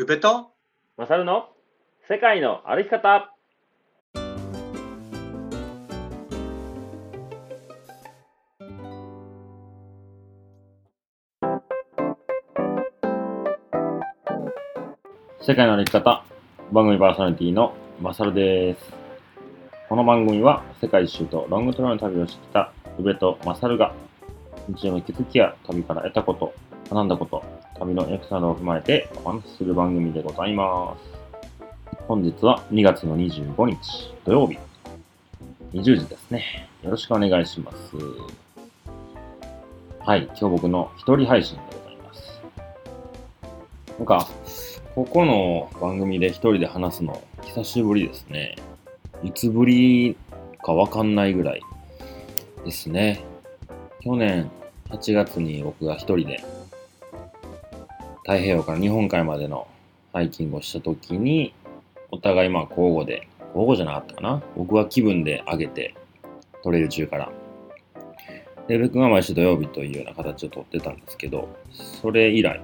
宇部とマサルの？世界の歩き方。世界の歩き方。番組パーソナリティのマサルです。この番組は世界一周とロングトラの旅をしてきた宇部とマサルが日常の気づきや旅から得たこと学んだこと旅のエピソードを踏まえてお話しする番組でございます。本日は2月の25日土曜日。20時ですね。よろしくお願いします。はい今日僕の一人配信でございます。なんかここの番組で一人で話すの久しぶりですね。いつぶりかわかんないぐらいですね。去年8月に僕が一人で太平洋から日本海までのハイキングをした時にお互いまあ交互で、交互じゃなかったかな。僕は気分で上げてトレイル中から。で、僕が毎週土曜日というような形をとってたんですけど、それ以来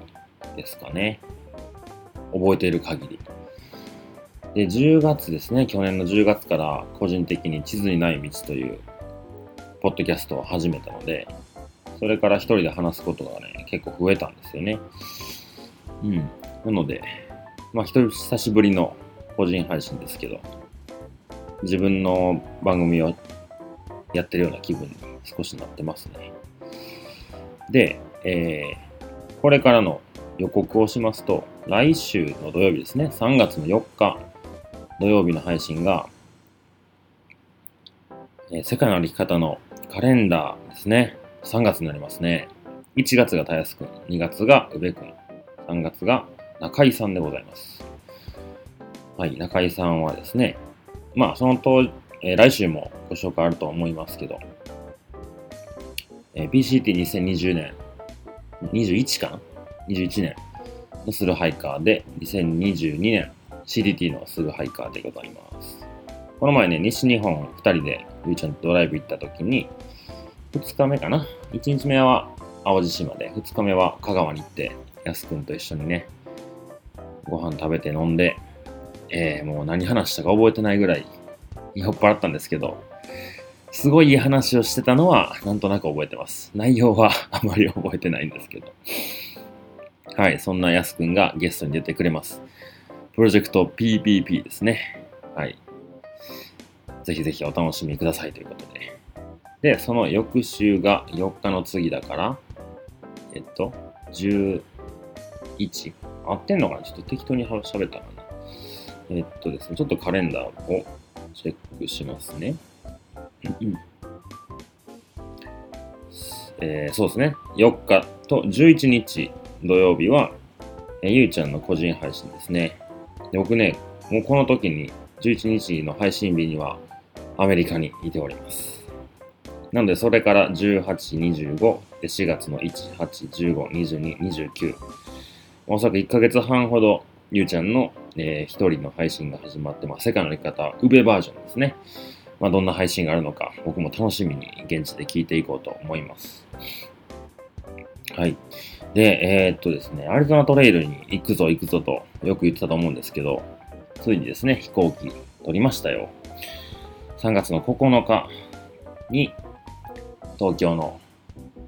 ですかね。覚えている限り。で、10月ですね、去年の10月から個人的に地図にない道というポッドキャストを始めたので、それから一人で話すことがね、結構増えたんですよね。うん。なので、まあ一人久しぶりの個人配信ですけど、自分の番組をやってるような気分に少しなってますね。で、えー、これからの予告をしますと、来週の土曜日ですね、3月の4日土曜日の配信が、えー、世界の歩き方のカレンダーですね。3月になりますね。1月がたやすくん、2月が宇部くん、3月が中井さんでございます。はい、中井さんはですね、まあ、その当、えー、来週もご紹介あると思いますけど、えー、PCT2020 年、21か ?21 年のスルハイカーで、2022年 CDT のスルハイカーでございます。この前ね、西日本2人でゆうちゃんとドライブ行った時に、2日目かな ?1 日目は淡路島で、2日目は香川に行って、やすくんと一緒にね、ご飯食べて飲んで、えー、もう何話したか覚えてないぐらい酔っ払ったんですけど、すごいいい話をしてたのはなんとなく覚えてます。内容は あまり覚えてないんですけど。はい、そんなやすくんがゲストに出てくれます。プロジェクト PPP ですね。はい。ぜひぜひお楽しみくださいということで。で、その翌週が4日の次だから、えっと、11。合ってんのかな？ちょっと適当に喋ったかな。えっとですね、ちょっとカレンダーをチェックしますね。えー、そうですね。4日と11日土曜日は、えー、ゆうちゃんの個人配信ですね。で僕ね、もうこの時に11日の配信日にはアメリカにいております。なので、それから18、25、で4月の1、8、15、22、29、おそらく1ヶ月半ほど、ゆうちゃんの、えー、一人の配信が始まって、まあ、世界の生き方、ウベバージョンですね。まあ、どんな配信があるのか、僕も楽しみに現地で聞いていこうと思います。はい。で、えー、っとですね、アリゾナトレイルに行くぞ行くぞとよく言ってたと思うんですけど、ついにですね、飛行機取りましたよ。3月の9日に東京の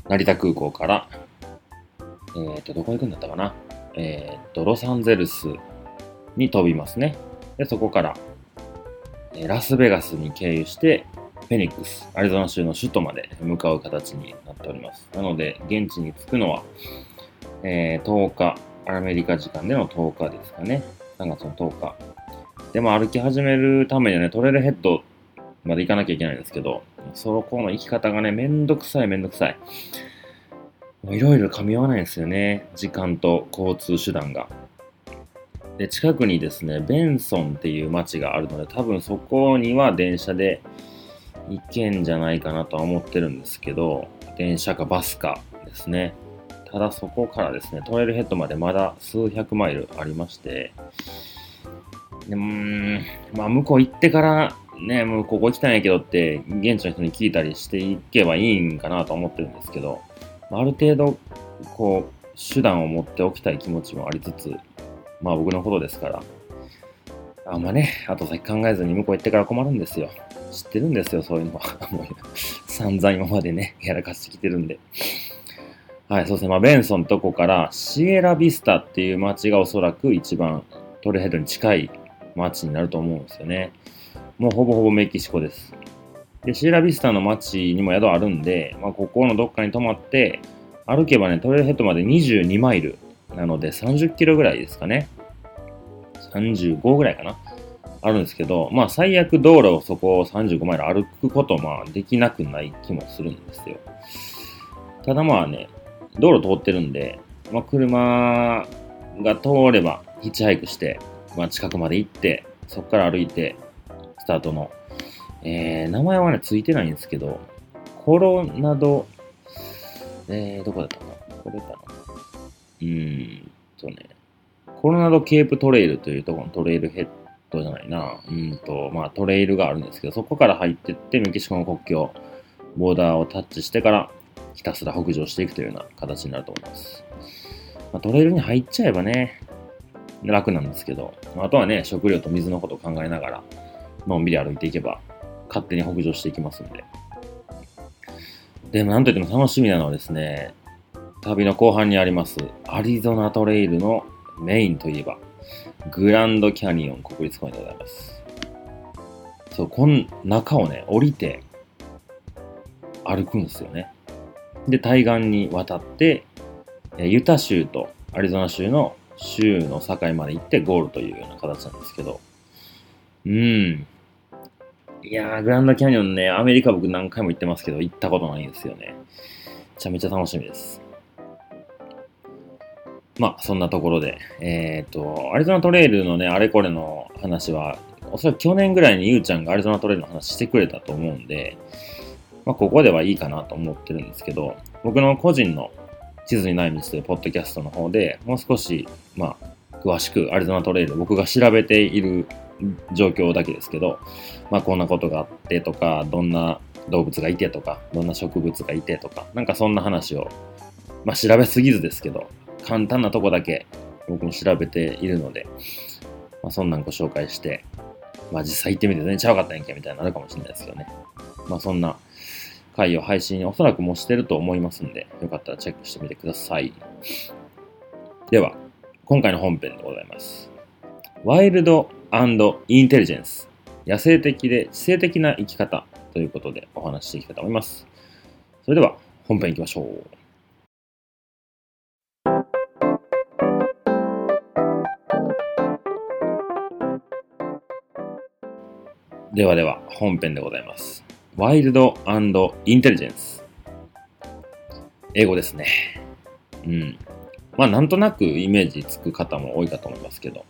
成田空港から、えー、っと、どこ行くんだったかなえー、っと、ロサンゼルスに飛びますね。で、そこから、えラスベガスに経由して、フェニックス、アリゾナ州の首都まで向かう形になっております。なので、現地に着くのは、えー、10日、アメリカ時間での10日ですかね。3月の10日。でも歩き始めるためにはね、トレールヘッドまで行かなきゃいけないんですけど、そのこの行き方がね、めんどくさいめんどくさい。いろいろ噛み合わないんですよね。時間と交通手段が。で、近くにですね、ベンソンっていう街があるので、多分そこには電車で行けんじゃないかなとは思ってるんですけど、電車かバスかですね。ただそこからですね、トレイルヘッドまでまだ数百マイルありまして、でも、まあ向こう行ってからね、もうここ来たんやけどって、現地の人に聞いたりしていけばいいんかなと思ってるんですけど、ある程度、こう、手段を持っておきたい気持ちもありつつ、まあ僕のことですから、あんまね、後先考えずに向こう行ってから困るんですよ。知ってるんですよ、そういうのは。も う散々今までね、やらかしてきてるんで。はい、そうですね。まあ、ベンソンとこからシエラビスタっていう街がおそらく一番トレヘッドに近い街になると思うんですよね。もうほぼほぼメキシコです。で、シエラビスタの街にも宿あるんで、まあ、ここのどっかに泊まって、歩けばね、トレイルヘッドまで22マイルなので30キロぐらいですかね。35ぐらいかな。あるんですけど、まあ最悪道路をそこを35マイル歩くことまあできなくない気もするんですよ。ただまあね、道路通ってるんで、まあ車が通ればヒッチハイクして、まあ近くまで行って、そこから歩いて、スタートの、えー、名前はね、ついてないんですけど、コロナド、えー、どこだったかな？これかな？うーんとね、コロナドケープトレイルというところのトレイルヘッドじゃないな、うんと、まあトレイルがあるんですけど、そこから入ってってメキシコの国境、ボーダーをタッチしてからひたすら北上していくというような形になると思います。まあ、トレイルに入っちゃえばね、楽なんですけど、あとはね、食料と水のことを考えながら、のんびり歩いていけば、勝手に北上していきますんで。でも、なんといっても楽しみなのはですね、旅の後半にあります、アリゾナトレイルのメインといえば、グランドキャニオン国立公園でございます。そう、この中をね、降りて歩くんですよね。で、対岸に渡って、ユタ州とアリゾナ州の州の境まで行ってゴールというような形なんですけど、うん。いやー、グランドキャニオンね、アメリカ僕何回も行ってますけど、行ったことないんですよね。めちゃめちゃ楽しみです。まあ、そんなところで、えっ、ー、と、アリゾナトレイルのね、あれこれの話は、おそらく去年ぐらいにゆうちゃんがアリゾナトレイルの話してくれたと思うんで、まあ、ここではいいかなと思ってるんですけど、僕の個人の地図にない道というポッドキャストの方でもう少し、まあ、詳しくアリゾナトレイル、僕が調べている状況だけですけど、まあ、こんなことがあってとか、どんな動物がいてとか、どんな植物がいてとか、なんかそんな話を、まあ、調べすぎずですけど、簡単なとこだけ僕も調べているので、まあ、そんなんご紹介して、まあ実際行ってみて全然ちゃうかったんやんけみたいになるかもしれないですけどね。まあそんな回を配信おそらくもうしてると思いますんで、よかったらチェックしてみてください。では、今回の本編でございます。ワイルドインテリジェンス。野生的で知性的な生き方ということでお話ししていきたいと思います。それでは本編いきましょう。ではでは、本編でございます。ワイルドインテリジェンス。英語ですね。うん。まあ、なんとなくイメージつく方も多いかと思いますけど、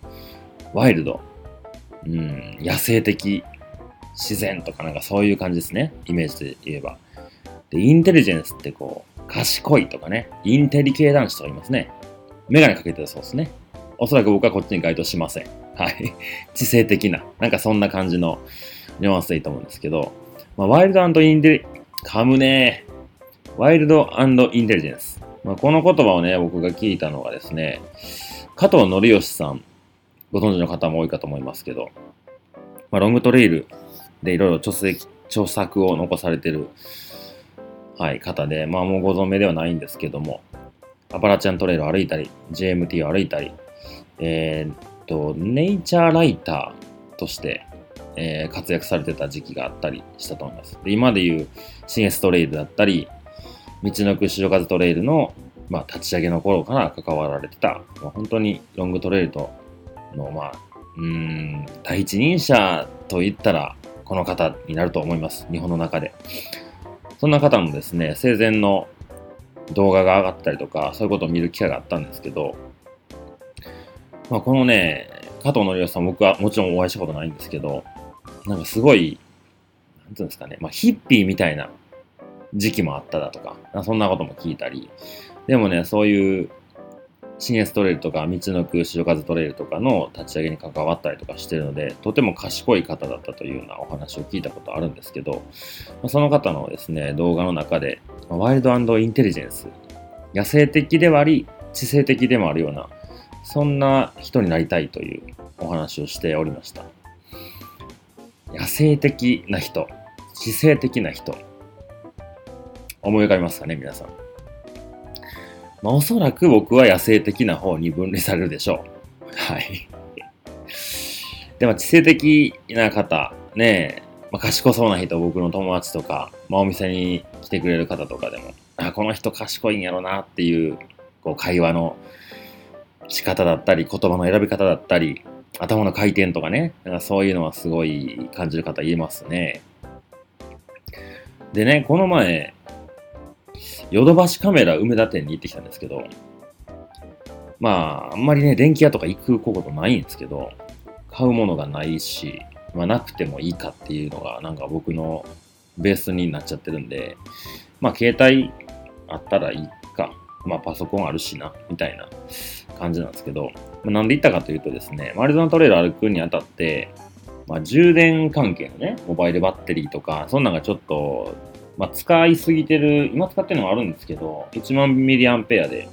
ワイルド。うん、野生的、自然とかなんかそういう感じですね。イメージで言えば。で、インテリジェンスってこう、賢いとかね、インテリ系男子とかいますね。メガネかけてたそうですね。おそらく僕はこっちに該当しません。はい。知性的な、なんかそんな感じのニュアンスでいいと思うんですけど、まあ、ワイルドインテリ、噛むねワイルドインテリジェンス。まあ、この言葉をね、僕が聞いたのがですね、加藤則義さん、ご存知の方も多いかと思いますけど、まあ、ロングトレイルでいろいろ著作を残されてる、はい、方で、まあもうご存命ではないんですけども、アパラチャントレイルを歩いたり、JMT を歩いたり、えー、っと、ネイチャーライターとして、えー、活躍されてた時期があったりしたと思います。で今でいう CS トレイルだったり、道のく白風トレイルの、まあ、立ち上げの頃から関わられてた、まあ、本当にロングトレイルとの、まあ、うん、第一人者と言ったら、この方になると思います。日本の中で。そんな方のですね、生前の動画が上がったりとか、そういうことを見る機会があったんですけど、まあ、このね、加藤則義さん、僕はもちろんお会いしたことないんですけど、なんかすごい、なんていうんですかね、まあ、ヒッピーみたいな時期もあっただとか、そんなことも聞いたり、でもね、そういうシニアストレイルとか、道のく白風トレイルとかの立ち上げに関わったりとかしてるので、とても賢い方だったというようなお話を聞いたことあるんですけど、その方のですね、動画の中で、ワイルドインテリジェンス、野生的ではあり、知性的でもあるような、そんな人になりたいというお話をしておりました。野生的な人、知性的な人、思い浮かびますかね、皆さん。まあ、おそらく僕は野生的な方に分類されるでしょう。はい。でも、知性的な方、ねまあ、賢そうな人、僕の友達とか、まあ、お店に来てくれる方とかでも、あ、この人賢いんやろなっていう、こう、会話の仕方だったり、言葉の選び方だったり、頭の回転とかね、かそういうのはすごい感じる方いますね。でね、この前、ヨドバシカメラ梅田店に行ってきたんですけど、まあ、あんまりね、電気屋とか行くことないんですけど、買うものがないし、まあ、なくてもいいかっていうのが、なんか僕のベースになっちゃってるんで、まあ、携帯あったらいいか、まあ、パソコンあるしな、みたいな感じなんですけど、まあ、なんで行ったかというとですね、アリゾナトレイル歩くにあたって、まあ、充電関係のね、モバイルバッテリーとか、そんなんがちょっと、まあ、使いすぎてる、今使ってるのもあるんですけど、1万ミリアンペアで、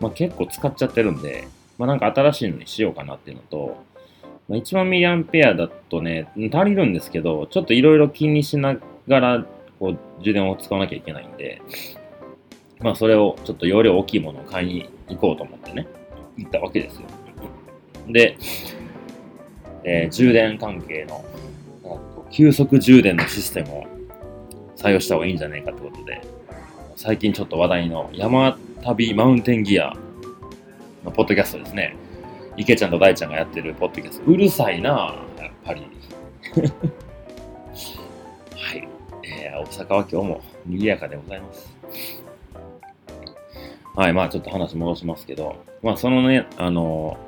まあ、結構使っちゃってるんで、まあ、なんか新しいのにしようかなっていうのと、まあ、1万ミリアンペアだとね、足りるんですけど、ちょっといろいろ気にしながら、こう、充電を使わなきゃいけないんで、まあ、それをちょっと容量大きいものを買いに行こうと思ってね、行ったわけですよ。で、えー、充電関係の、急速充電のシステムを採用した方がいいんじゃないかってことで、最近ちょっと話題の山旅マウンテンギアのポッドキャストですね。池ちゃんと大ちゃんがやってるポッドキャスト。うるさいなやっぱり。はい。えー、大阪は今日も賑やかでございます。はい、まあちょっと話戻しますけど、まあそのね、あの、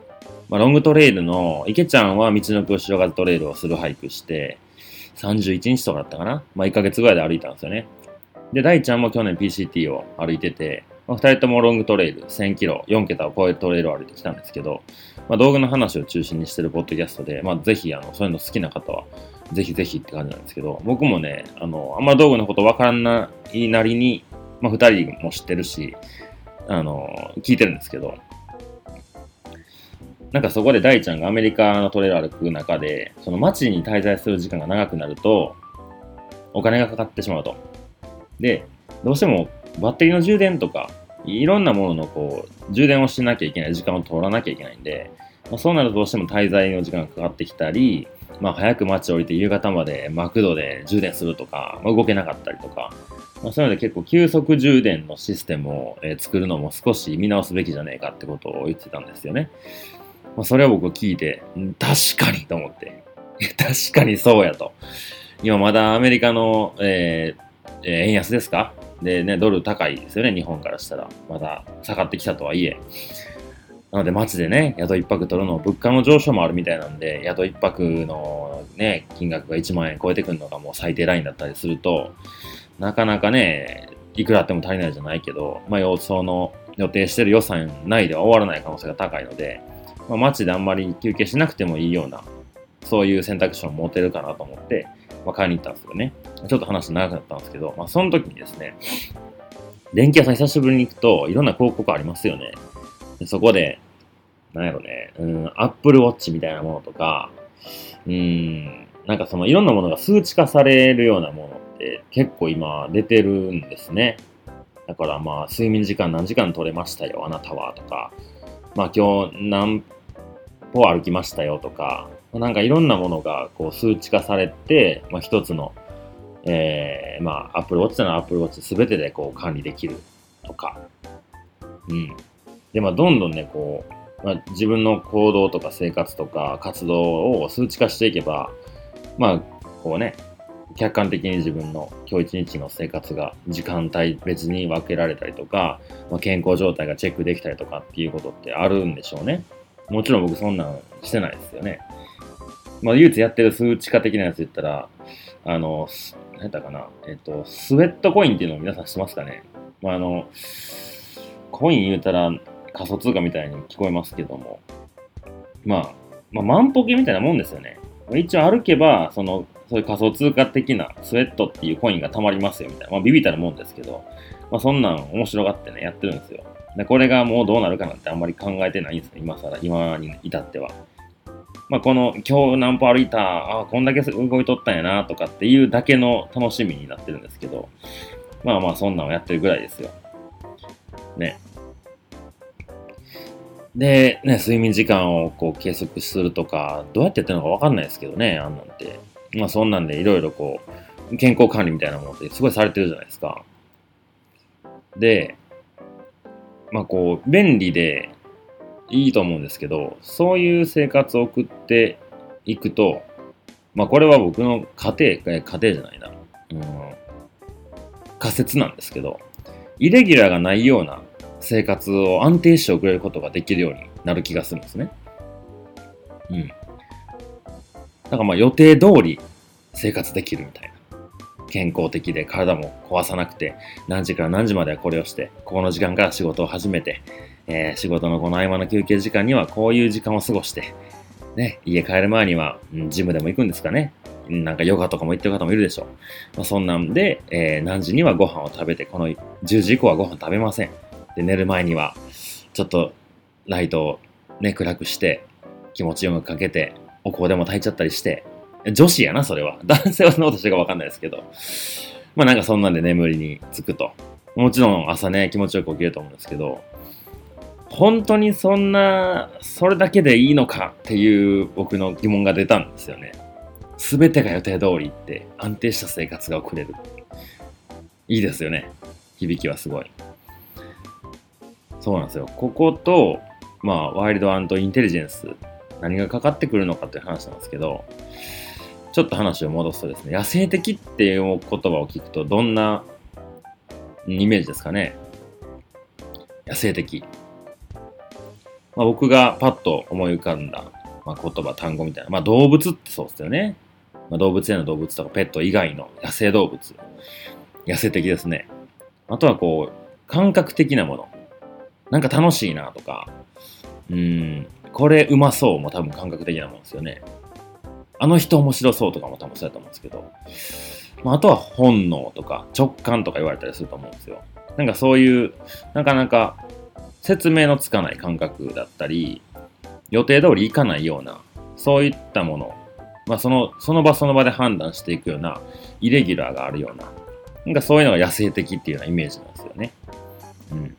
まあロングトレイルの、池ちゃんは道のく後ろ側トレイルをするハイクして、31日とかだったかな？まあ1ヶ月ぐらいで歩いたんですよね。で、大ちゃんも去年 PCT を歩いてて、まあ、2人ともロングトレイル、1000キロ、4桁を超えるトレイルを歩いてきたんですけど、まあ、道具の話を中心にしてるポッドキャストで、まあ、ぜひ、あの、そういうの好きな方は、ぜひぜひって感じなんですけど、僕もね、あの、あんま道具のことわからないなりに、まあ、2人も知ってるし、あの、聞いてるんですけど、なんかそこで大ちゃんがアメリカのトレーラー歩く中で、その街に滞在する時間が長くなると、お金がかかってしまうと。で、どうしてもバッテリーの充電とか、いろんなもののこう、充電をしなきゃいけない時間を取らなきゃいけないんで、まあ、そうなるとどうしても滞在の時間がかかってきたり、まあ、早く街を降りて夕方までマクドで充電するとか、まあ、動けなかったりとか、まあ、そういうので結構急速充電のシステムを、えー、作るのも少し見直すべきじゃねえかってことを言ってたんですよね。まあ、それを僕聞いて、確かに と思って、確かにそうやと。今まだアメリカの、えー、円安ですか？でね、ドル高いですよね、日本からしたら。まだ下がってきたとはいえ。なので街でね、宿一泊取るの、物価の上昇もあるみたいなんで、宿一泊のね、金額が1万円超えてくるのがもう最低ラインだったりすると、なかなかね、いくらあっても足りないじゃないけど、まあ、予想の予定してる予算内では終わらない可能性が高いので、まあ、街であんまり休憩しなくてもいいような、そういう選択肢を持てるかなと思って、まあ、買いに行ったんですよね。ちょっと話長くなったんですけど、まあ、その時にですね、電気屋さん久しぶりに行くと、いろんな広告ありますよね。でそこで、なんやろね、うん、アップルウォッチみたいなものとか、うん、なんかそのいろんなものが数値化されるようなものって結構今出てるんですね。だからまあ睡眠時間何時間取れましたよ、あなたはとか、まあ今日何歩歩きましたよとか、なんかいろんなものがこう数値化されて、まあ、一つの、えー、まあ、アップルウォッチならアップルウォッチ全てでこう管理できるとか、うん。で、まあ、どんどんね、こう、まあ、自分の行動とか生活とか活動を数値化していけば、まあ、こうね、客観的に自分の今日一日の生活が時間帯別に分けられたりとか、まあ、健康状態がチェックできたりとかっていうことってあるんでしょうね。もちろん僕そんなんしてないですよね。まあ、唯一やってる数値化的なやつ言ったら、あの、何やったかな、えっと、スウェットコインっていうのを皆さん知ってますかねまあ、あの、コイン言うたら仮想通貨みたいに聞こえますけども、まあ、まあ、万歩計みたいなもんですよね。一応歩けば、その、そういう仮想通貨的なスウェットっていうコインが貯まりますよみたいな。まあ、ビビたるもんですけど、まあ、そんなん面白がってね、やってるんですよ。でこれがもうどうなるかなんてあんまり考えてないんですよ、今更、今に至っては。まあ、この今日何歩歩いた、ああ、こんだけ動いとったんやなとかっていうだけの楽しみになってるんですけど、まあまあそんなんをやってるぐらいですよ。ね。で、ね、睡眠時間をこう計測するとか、どうやってやってるのかわかんないですけどね、あんなんて。まあそんなんでいろいろこう、健康管理みたいなものってすごいされてるじゃないですか。で、まあこう、便利でいいと思うんですけど、そういう生活を送っていくと、まあこれは僕の家庭、家庭じゃないな、うん、仮説なんですけど、イレギュラーがないような生活を安定して送れることができるようになる気がするんですね。うん。だからまあ予定通り生活できるみたいな。健康的で体も壊さなくて、何時から何時まではこれをして、ここの時間から仕事を始めて、えー、仕事のこの合間の休憩時間にはこういう時間を過ごして、ね、家帰る前には、うん、ジムでも行くんですかね。なんかヨガとかも行ってる方もいるでしょう。まあ、そんなんで、えー、何時にはご飯を食べて、この10時以降はご飯食べません。で、寝る前には、ちょっとライトをね、暗くして、気持ちよくかけて、お香でも炊いちゃったりして、女子やな、それは。男性はそのことしてかわかんないですけど。まあなんかそんなんで眠りにつくと。もちろん朝ね、気持ちよく起きると思うんですけど、本当にそんな、それだけでいいのかっていう僕の疑問が出たんですよね。すべてが予定通りって安定した生活が送れる。いいですよね。響きはすごい。そうなんですよ。ここと、まあ、ワイルドインテリジェンス、何がかかってくるのかっていう話なんですけど、ちょっと話を戻すとですね、野生的っていう言葉を聞くと、どんなイメージですかね。野生的。まあ、僕がパッと思い浮かんだ、まあ、言葉、単語みたいな。まあ、動物ってそうですよね。まあ、動物園の動物とかペット以外の野生動物。野生的ですね。あとはこう、感覚的なもの。なんか楽しいなとか、うん、これうまそうも多分感覚的なもんですよね。あの人面白そうとかも多分そうやと思うんですけど、まあ、あとは本能とか直感とか言われたりすると思うんですよ。なんかそういう、なかなか説明のつかない感覚だったり、予定通りいかないような、そういったもの、まあその、その場その場で判断していくような、イレギュラーがあるような、なんかそういうのが野生的っていうようなイメージなんですよね。うん。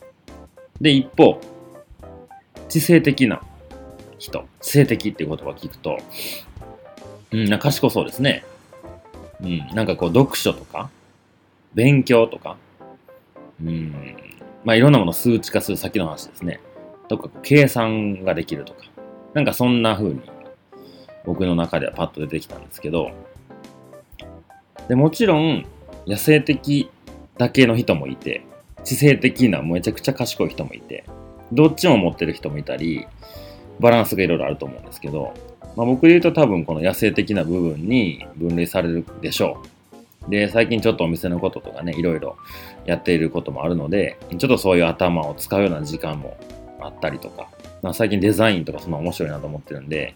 で、一方、知性的な人、知性的っていう言葉を聞くと、うん、な賢そうですね。うん、なんかこう、読書とか、勉強とか、うん、まあいろんなものを数値化する先の話ですね。とか、計算ができるとか、なんかそんな風に、僕の中ではパッと出てきたんですけど、で、もちろん、野生的だけの人もいて、知性的なめちゃくちゃ賢い人もいて、どっちも持ってる人もいたり、バランスがいろいろあると思うんですけど、まあ、僕で言うと多分この野生的な部分に分類されるでしょう。で、最近ちょっとお店のこととかね、いろいろやっていることもあるので、ちょっとそういう頭を使うような時間もあったりとか、まあ、最近デザインとかそんな面白いなと思ってるんで、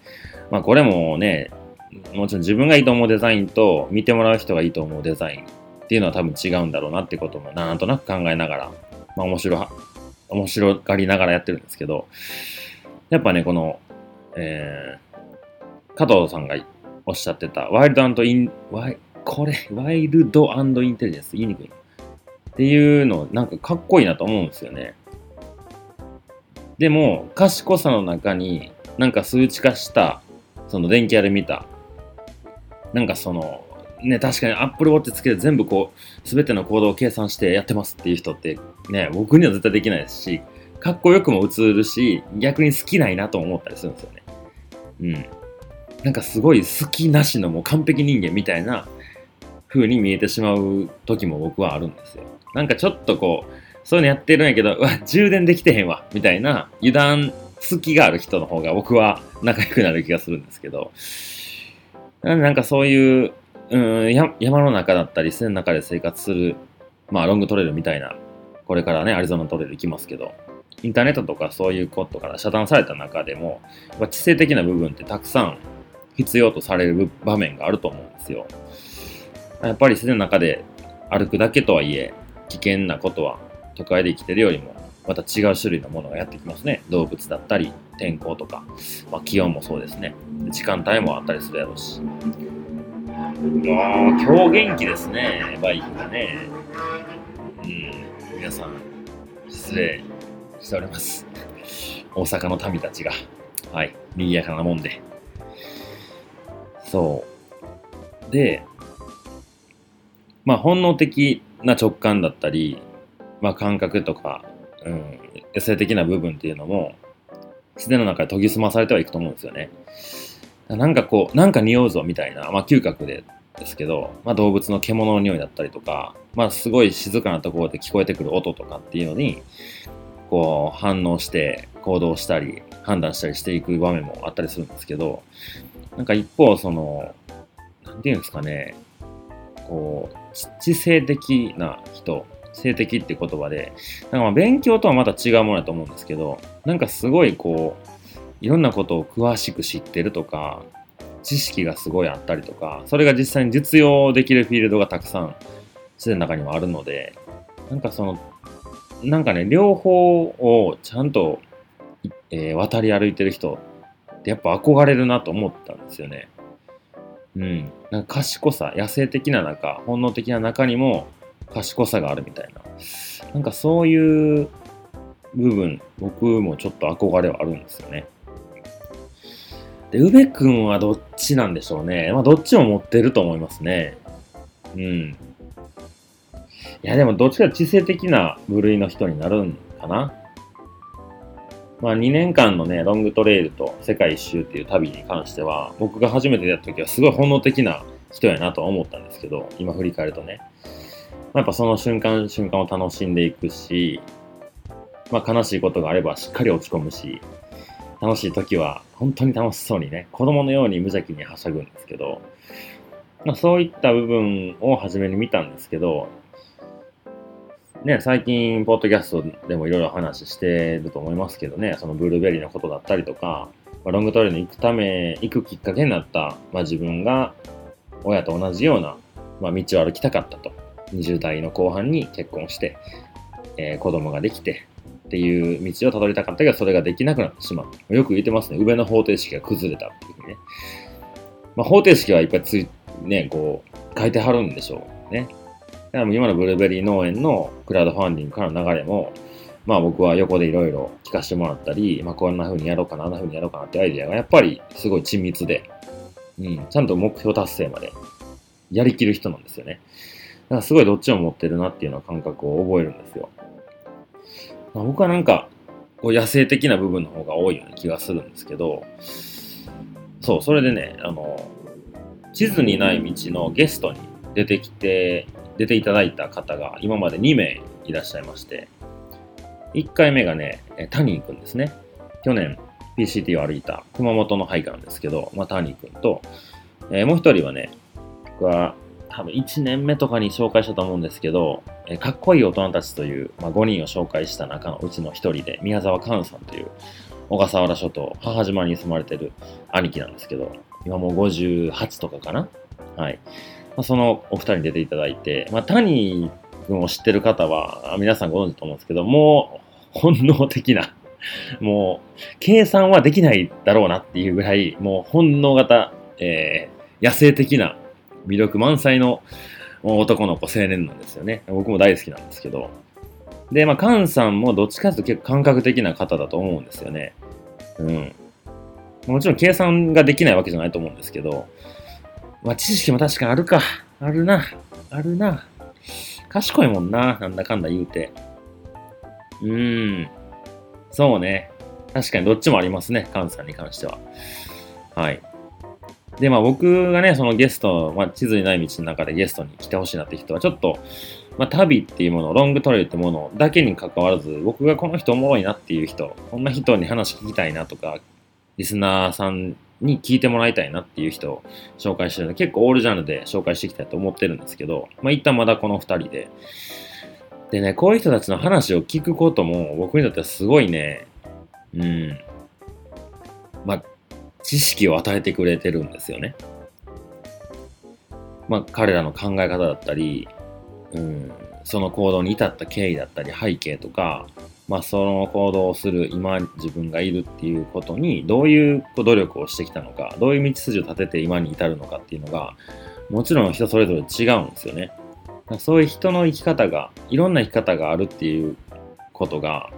まあこれもね、もちろん自分がいいと思うデザインと見てもらう人がいいと思うデザインっていうのは多分違うんだろうなってこともなんとなく考えながら、まあ面白、面白がりながらやってるんですけど、やっぱね、この、えー、加藤さんがおっしゃってた、ワイルドイン、ワイ、これ、ワイルドインテリジェンス、言いにくい。っていうの、なんかかっこいいなと思うんですよね。でも、賢さの中に、なんか数値化した、その電気屋で見た、なんかその、ね、確かに Apple Watch つけて全部こう、すべての行動を計算してやってますっていう人って、ね、僕には絶対できないですし、かっこよくも映るし、逆に好きないなと思ったりするんですよね。うんなんかすごい好きなしのもう完璧人間みたいな風に見えてしまう時も僕はあるんですよ。なんかちょっとこう、そういうのやってるんやけど、うわ、充電できてへんわ、みたいな油断好きがある人の方が僕は仲良くなる気がするんですけど、なんかそういううん山の中だったり、自然の中で生活する、まあ、ロングトレイルみたいな、これからね、アリゾナトレイル行きますけど、インターネットとかそういうことから遮断された中でも、知性的な部分ってたくさん必要とされる場面があると思うんですよ。やっぱり自然の中で歩くだけとはいえ、危険なことは都会で生きてるよりもまた違う種類のものがやってきますね。動物だったり、天候とか、まあ、気温もそうですね。時間帯もあったりするやろうし。うわあ今日元気ですね、バイクがね。うん、皆さん、失礼しております。大阪の民たちが、はい、賑やかなもんで。そう。で、まあ本能的な直感だったり、まあ感覚とか、うん、野生的な部分っていうのも、自然の中で研ぎ澄まされてはいくと思うんですよね。なんかこう、なんか匂うぞみたいな、まあ嗅覚でですけど、まあ動物の獣の匂いだったりとか、まあすごい静かなところで聞こえてくる音とかっていうのに、こう反応して行動したり判断したりしていく場面もあったりするんですけど、なんか一方その、なんていうんですかね、こう、知性的な人性的って言葉で、なんかまあ勉強とはまた違うものだと思うんですけど、なんかすごいこう、いろんなことを詳しく知ってるとか、知識がすごいあったりとか、それが実際に実用できるフィールドがたくさん自然の中にはあるので、なんかその、なんかね、両方をちゃんと、えー、渡り歩いてる人ってやっぱ憧れるなと思ったんですよね。うん。なんか賢さ、野生的な中、本能的な中にも、賢さがあるみたいな。なんかそういう部分、僕もちょっと憧れはあるんですよね。で、宇部君はどっちなんでしょうね。まあ、どっちも持ってると思いますね。うん。いや、でもどっちか知性的な部類の人になるんかな。まあ、2年間のね、ロングトレイルと世界一周っていう旅に関しては、僕が初めてやった時はすごい本能的な人やなとは思ったんですけど、今振り返るとね。まあ、やっぱその瞬間瞬間を楽しんでいくし、まあ、悲しいことがあればしっかり落ち込むし、楽しい時は本当に楽しそうにね、子供のように無邪気にはしゃぐんですけど、まあ、そういった部分を初めに見たんですけど、ね、最近、ポッドキャストでもいろいろ話してると思いますけどね、そのブルーベリーのことだったりとか、まあ、ロングトレイルに行くため、行くきっかけになった、まあ、自分が親と同じような、まあ、道を歩きたかったと。20代の後半に結婚して、えー、子供ができてっていう道をたどりたかったけど、それができなくなってしまう。よく言ってますね。上の方程式が崩れたっていうふうにね。まあ、方程式はいっぱいつい、ね、こう、書いてはるんでしょうね。から今のブルーベリー農園のクラウドファンディングからの流れも、まあ僕は横でいろいろ聞かせてもらったり、まあこんな風にやろうかな、あんな風にやろうかなってアイデアがやっぱりすごい緻密で、うん、ちゃんと目標達成までやりきる人なんですよね。だからすごいどっちも持ってるなっていうのは感覚を覚えるんですよ。まあ、僕はなんか、こう野生的な部分の方が多いような気がするんですけど、そう、それでね、あの、地図にない道のゲストに出てきて、出ていただいた方が今まで2名いらっしゃいまして、1回目がね、谷くんですね。去年 PCT を歩いた熊本のハイカなんですけど、まあ、谷くんと、えー、もう1人はね、僕は多分1年目とかに紹介したと思うんですけど、えかっこいい大人たちという、まあ、5人を紹介した中のうちの1人で、宮沢寛さんという小笠原諸島、母島に住まれてる兄貴なんですけど、今もう58とかかなはい。まあ、そのお二人に出ていただいて、まあ、谷君を知ってる方は、皆さんご存知と思うんですけど、もう本能的な、もう計算はできないだろうなっていうぐらい、もう本能型、えー、野生的な魅力満載の男の子青年なんですよね。僕も大好きなんですけど。で、まあ、カンさんもどっちかというと結構感覚的な方だと思うんですよね。うん。もちろん計算ができないわけじゃないと思うんですけど、まあ、知識も確かにあるか。あるな。あるな。賢いもんな。なんだかんだ言うて。うーん。そうね。確かにどっちもありますね。カンさんに関しては。はい。で、まあ僕がね、そのゲスト、まあ地図にない道の中でゲストに来てほしいなって人は、ちょっと、まあ旅っていうもの、ロングトレイルってものだけに関わらず、僕がこの人おもろいなっていう人、こんな人に話聞きたいなとか、リスナーさんに聞いてもらいたいなっていう人を紹介してるので、結構オールジャンルで紹介していきたいと思ってるんですけど、まあ一旦まだこの二人で。でね、こういう人たちの話を聞くことも僕にとってはすごいね、うん、まあ知識を与えてくれてるんですよね。まあ、彼らの考え方だったり、うん、その行動に至った経緯だったり、背景とか、まあ、その行動をする今自分がいるっていうことにどういう努力をしてきたのかどういう道筋を立てて今に至るのかっていうのがもちろん人それぞれ違うんですよねそういう人の生き方がいろんな生き方があるっていうことが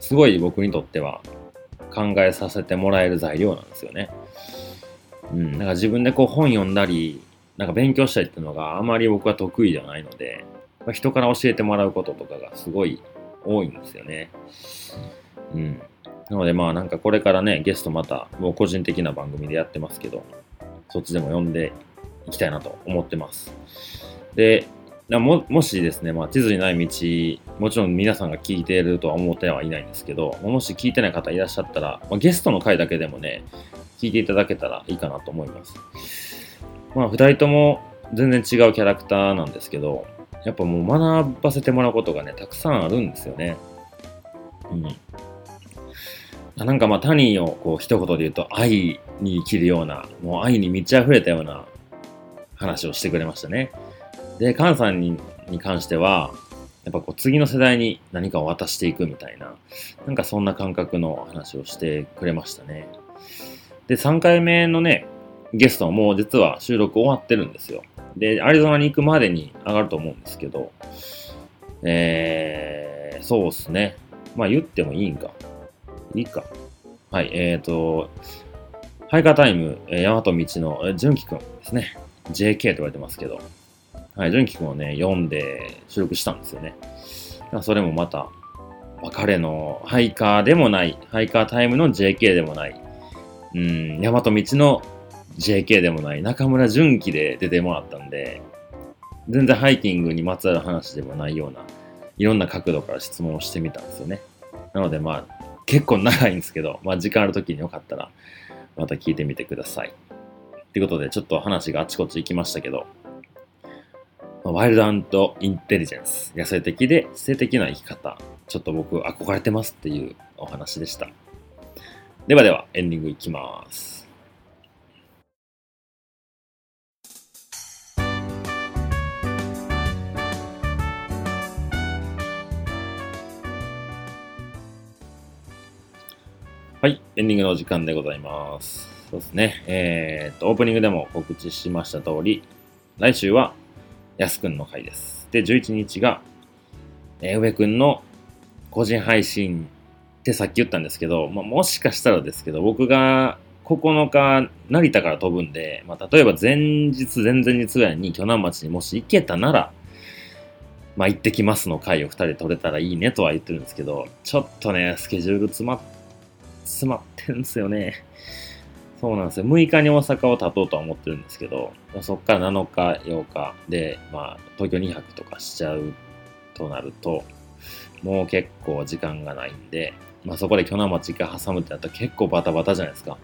すごい僕にとっては考えさせてもらえる材料なんですよね。うん、なんか自分でこう本読んだり、なんか勉強したりっていうのがあまり僕は得意ではないので、まあ、人から教えてもらうこととかがすごい多いんですよね。うん。なのでまあなんかこれからね、ゲストまた、もう個人的な番組でやってますけど、そっちでも呼んでいきたいなと思ってます。で、ももしですね、まあ、地図にない道、もちろん皆さんが聞いているとは思ってはいないんですけど、もし聞いてない方いらっしゃったら、まあ、ゲストの回だけでもね、聞いていただけたらいいかなと思います。まあ、二人とも全然違うキャラクターなんですけど、やっぱもう学ばせてもらうことがね、たくさんあるんですよね。うん。なんかまあ、タニーをこう一言で言うと、愛に生きるような、もう愛に満ち溢れたような話をしてくれましたね。で、カンさんにに関しては、やっぱこう次の世代に何かを渡していくみたいな、なんかそんな感覚の話をしてくれましたね。で、3回目のね、ゲストはもう実は収録終わってるんですよ。で、アリゾナに行くまでに上がると思うんですけど、えー、そうっすね。まあ言ってもいいんか。いいか。はい、え、ー、と、ハイカータイム、ヤマト道の純喜くんですね。JK と言われてますけど、はい、純喜くんをね、読んで収録したんですよね。それもまた、まあ、彼のハイカーでもない、ハイカータイムの JK でもない、うん、大和道の JK でもない、中村純喜で出てもらったんで、全然ハイキングにまつわる話でもないような、いろんな角度から質問をしてみたんですよね。なのでまあ、結構長いんですけど、まあ時間ある時によかったら、また聞いてみてください。ということで、ちょっと話があちこち行きましたけど、ワイルドインテリジェンス。野生的で性的な生き方。ちょっと僕憧れてますっていうお話でした。ではでは、エンディングいきます。はい、エンディングのお時間でございます。そうですね。えー、っと、オープニングでも告知しました通り、来週はやすくんの回です。で、11日が、えー、上くんの個人配信ってさっき言ったんですけど、まあ、もしかしたらですけど、僕が9日、成田から飛ぶんで、まあ、例えば前日、前々日ぐらいに鋸南町にもし行けたなら、まあ、行ってきますの回を2人取れたらいいねとは言ってるんですけど、ちょっとね、スケジュール詰まって、詰まってるんですよね。そうなんですよ。6日に大阪を立とうとは思ってるんですけど、そっから7日、8日で、まあ、東京2泊とかしちゃうとなると、もう結構時間がないんで、まあそこで巨南町一回挟むってなったら結構バタバタじゃないですか。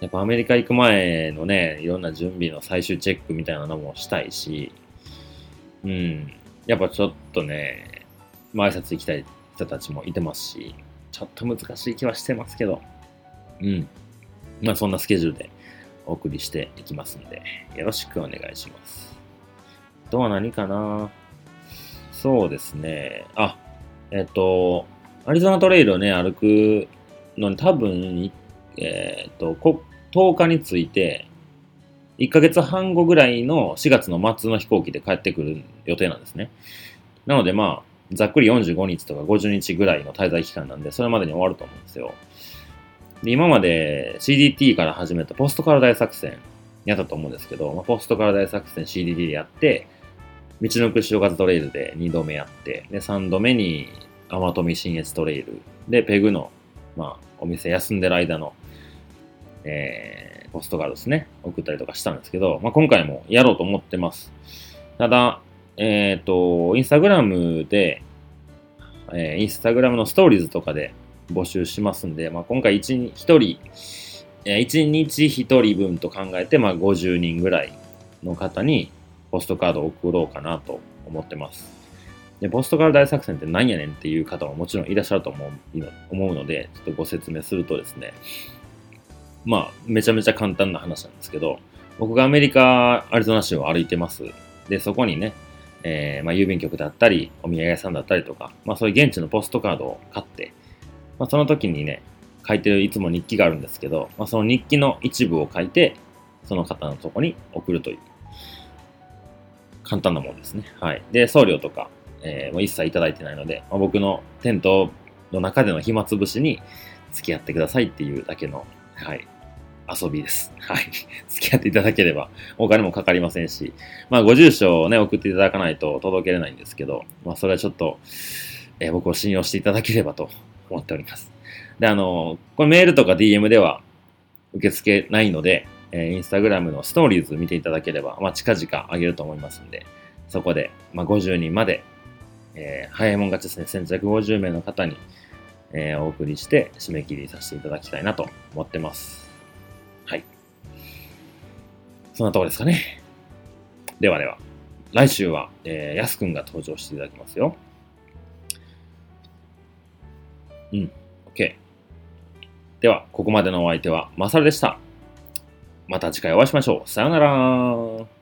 やっぱアメリカ行く前のね、いろんな準備の最終チェックみたいなのもしたいし、うん、やっぱちょっとね、まあ挨拶行きたい人たちもいてますし、ちょっと難しい気はしてますけど、うん。まあそんなスケジュールでお送りしていきますんで、よろしくお願いします。あとは何かな？そうですね。あ、えっと、アリゾナトレイルをね、歩くのに多分、えっと、10日について、1ヶ月半後ぐらいの4月の末の飛行機で帰ってくる予定なんですね。なのでまあ、ざっくり45日とか50日ぐらいの滞在期間なんで、それまでに終わると思うんですよ。で今まで CDT から始めたポストカラ大作戦やったと思うんですけど、まあ、ポストカラ大作戦 CDT でやって、道のく潮風トレイルで2度目やって、で、3度目に天富新越トレイルで、ペグの、まあ、お店休んでる間の、えー、ポストカードですね、送ったりとかしたんですけど、まあ、今回もやろうと思ってます。ただ、えっ、ー、と、インスタグラムで、えー、インスタグラムのストーリーズとかで募集しますんで、まあ、今回 1, 1人え、1日1人分と考えて、まあ、50人ぐらいの方にポストカードを送ろうかなと思ってます。で、ポストカード大作戦って何やねんっていう方ももちろんいらっしゃると思う思うので、ちょっとご説明するとですね、まあ、めちゃめちゃ簡単な話なんですけど、僕がアメリカ、アリゾナ州を歩いてます。で、そこにね、えー、まあ、郵便局だったり、お土産屋さんだったりとか、まあ、そういう現地のポストカードを買って、まあ、その時にね、書いてるいつも日記があるんですけど、まあ、その日記の一部を書いて、その方のとこに送るという、簡単なものですね。はい。で、送料とか、えー、もう一切いただいてないので、まあ、僕のテントの中での暇つぶしに付き合ってくださいっていうだけの、はい、遊びです。はい。付き合っていただければお金もかかりませんし、まあ、ご住所をね、送っていただかないと届けれないんですけど、まあ、それはちょっと、えー、僕を信用していただければと思っております。で、あの、これメールとか DM では受け付けないので、えー、インスタグラムのストーリーズ見ていただければ、まあ、近々あげると思いますんで、そこで、まあ、50人まで、えー、早いもん勝ちですね、先着50名の方に、えー、お送りして締め切りさせていただきたいなと思ってます。そんなとこですかね。ではでは、来週は、えー、やすくんが登場していただきますよ。うん、OK。では、ここまでのお相手は、まさるでした。また次回お会いしましょう。さようなら。